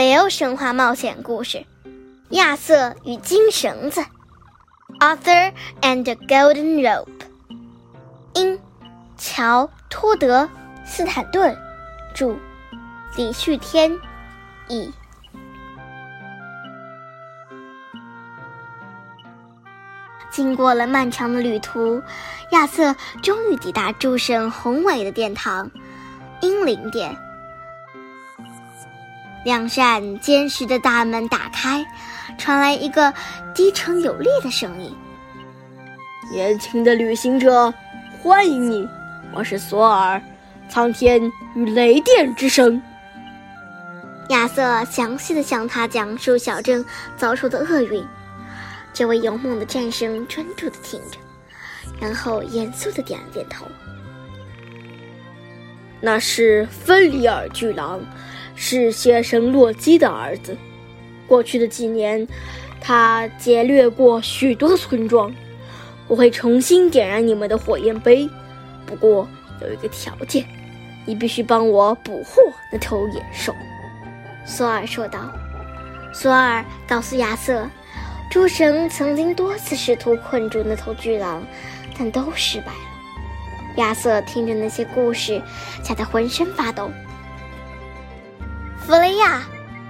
北欧神话冒险故事《亚瑟与金绳子》（Arthur and the Golden Rope），英，乔·托德·斯坦顿，著，李旭天，译。经过了漫长的旅途，亚瑟终于抵达诸神宏伟的殿堂——英灵殿。两扇坚实的大门打开，传来一个低沉有力的声音：“年轻的旅行者，欢迎你！我是索尔，苍天与雷电之神。”亚瑟详细的向他讲述小镇遭受的厄运。这位勇猛的战神专注的听着，然后严肃的点了点头。那是芬里尔巨狼。是邪神洛基的儿子。过去的几年，他劫掠过许多村庄。我会重新点燃你们的火焰杯，不过有一个条件：你必须帮我捕获那头野兽。”索尔说道。索尔告诉亚瑟，诸神曾经多次试图困住那头巨狼，但都失败了。亚瑟听着那些故事，吓得浑身发抖。弗雷亚，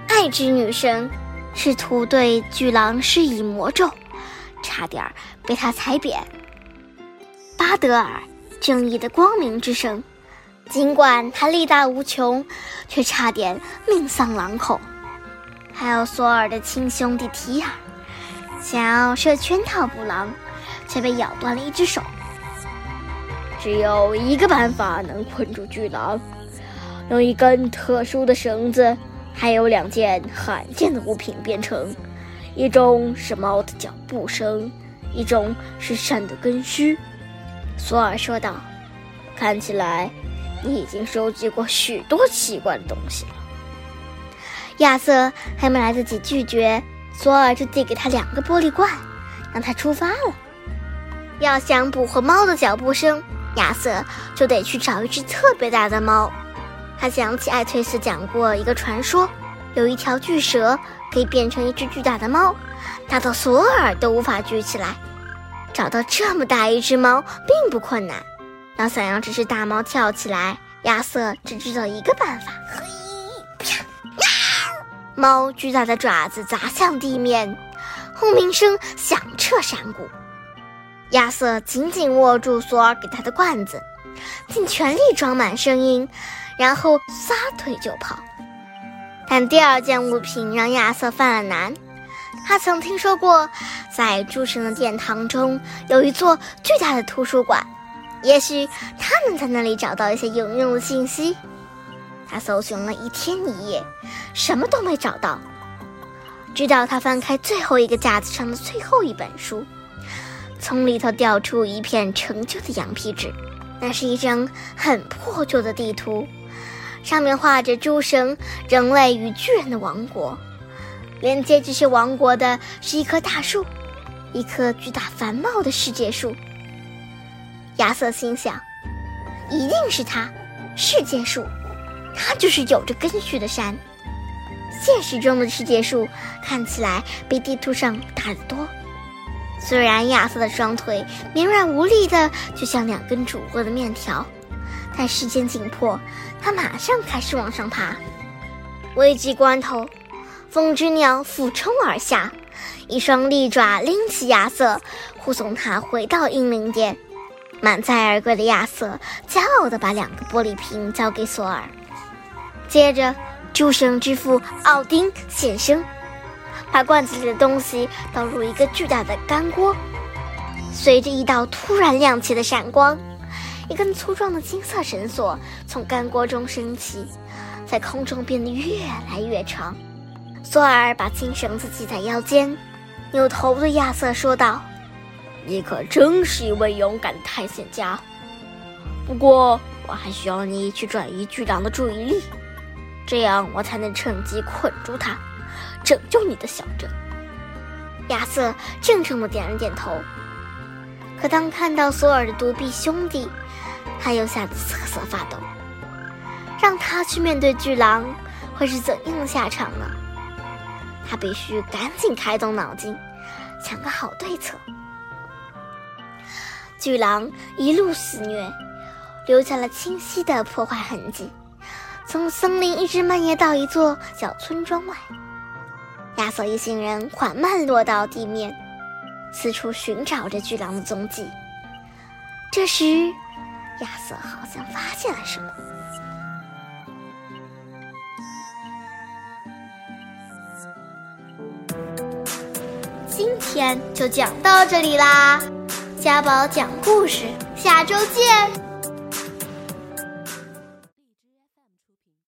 爱之女神，试图对巨狼施以魔咒，差点被他踩扁。巴德尔，正义的光明之神，尽管他力大无穷，却差点命丧狼口。还有索尔的亲兄弟提尔，想要设圈套捕狼，却被咬断了一只手。只有一个办法能困住巨狼。用一根特殊的绳子，还有两件罕见的物品编成，一种是猫的脚步声，一种是山的根须。索尔说道：“看起来你已经收集过许多奇怪的东西了。”亚瑟还没来得及拒绝，索尔就递给他两个玻璃罐，让他出发了。要想捕获猫的脚步声，亚瑟就得去找一只特别大的猫。他想起艾翠斯讲过一个传说，有一条巨蛇可以变成一只巨大的猫，大到索尔都无法举起来。找到这么大一只猫并不困难，要想让这只大猫跳起来，亚瑟只知道一个办法：猫巨大的爪子砸向地面，轰鸣声响彻山谷。亚瑟紧紧握住索尔给他的罐子，尽全力装满声音。然后撒腿就跑，但第二件物品让亚瑟犯了难。他曾听说过，在诸神的殿堂中有一座巨大的图书馆，也许他能在那里找到一些有用的信息。他搜寻了一天一夜，什么都没找到，直到他翻开最后一个架子上的最后一本书，从里头掉出一片陈旧的羊皮纸，那是一张很破旧的地图。上面画着诸神、人类与巨人的王国，连接这些王国的是一棵大树，一棵巨大繁茂的世界树。亚瑟心想，一定是它，世界树，它就是有着根须的山。现实中的世界树看起来比地图上大得多，虽然亚瑟的双腿绵软无力的，就像两根煮过的面条。但时间紧迫，他马上开始往上爬。危急关头，风之鸟俯冲而下，一双利爪拎起亚瑟，护送他回到英灵殿。满载而归的亚瑟骄傲地把两个玻璃瓶交给索尔。接着，诸神之父奥丁现身，把罐子里的东西倒入一个巨大的干锅。随着一道突然亮起的闪光。一根粗壮的金色绳索从干锅中升起，在空中变得越来越长。索尔把金绳子系在腰间，扭头对亚瑟说道：“你可真是一位勇敢的探险家。不过，我还需要你去转移巨狼的注意力，这样我才能趁机困住他，拯救你的小镇。”亚瑟郑重地点了点头。可当看到索尔的独臂兄弟，他又吓得瑟瑟发抖。让他去面对巨狼，会是怎样的下场呢？他必须赶紧开动脑筋，想个好对策。巨狼一路肆虐，留下了清晰的破坏痕迹，从森林一直蔓延到一座小村庄外。亚瑟一行人缓慢落到地面，四处寻找着巨狼的踪迹。这时，亚瑟好像发现了什么。今天就讲到这里啦，家宝讲故事，下周见。